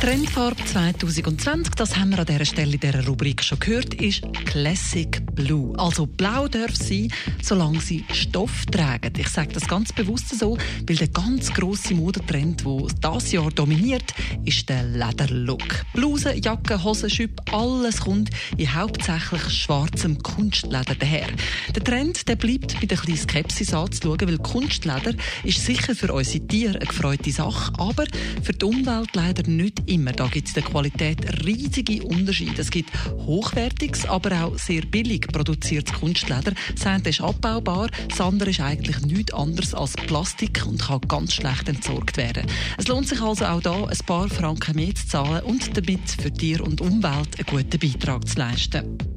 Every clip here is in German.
Trendfarbe 2020, das haben wir an dieser Stelle in dieser Rubrik schon gehört, ist Classic Blue. Also blau darf sein, solange sie Stoff tragen. Ich sage das ganz bewusst so, weil der ganz grosse Modetrend, der das Jahr dominiert, ist der Lederlook. Blusen, Jacken, Hosen, Schüpp, alles kommt in hauptsächlich schwarzem Kunstleder daher. Der Trend der bleibt mit ein bisschen Skepsis anzuschauen, weil Kunstleder ist sicher für unsere Tiere eine gefreute Sache, aber für die Umwelt leider nicht immer. Da gibt es in der Qualität riesige Unterschiede. Es gibt hochwertiges, aber auch sehr billig produziertes Kunstleder. Das eine ist abbaubar, das andere ist eigentlich nichts anderes als Plastik und kann ganz schlecht entsorgt werden. Es lohnt sich also auch da, ein paar Franken mehr zu zahlen und damit für Tier und Umwelt einen guten Beitrag zu leisten.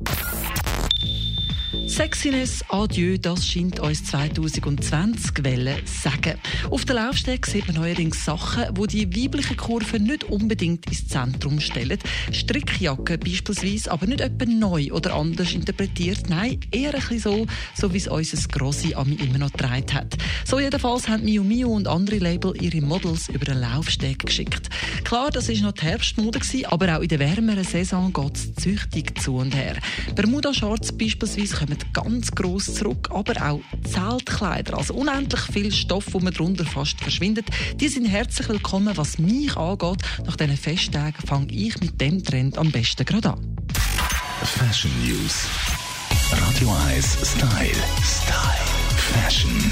Sexiness, adieu, das scheint uns 2020 Welle sagen. Auf der Laufsteg sieht man neuerdings Sachen, wo die weibliche Kurve nicht unbedingt ins Zentrum stellen. Strickjacken beispielsweise, aber nicht etwa neu oder anders interpretiert. Nein, eher ein bisschen so, so wie es unser Grossi Ami immer noch getragen hat. So jedenfalls haben Miu Miu und andere Label ihre Models über den Laufsteg geschickt. Klar, das ist noch die Herbstmode aber auch in der wärmeren Saison geht es züchtig zu und her. Bermuda-Shorts beispielsweise kommen ganz gross zurück, aber auch Zeltkleider, also unendlich viel Stoff, wo man darunter fast verschwindet, die sind herzlich willkommen. Was mich angeht, nach diesen Festtagen fange ich mit dem Trend am besten gerade an. Fashion News. Radio 1 Style. Style. Fashion.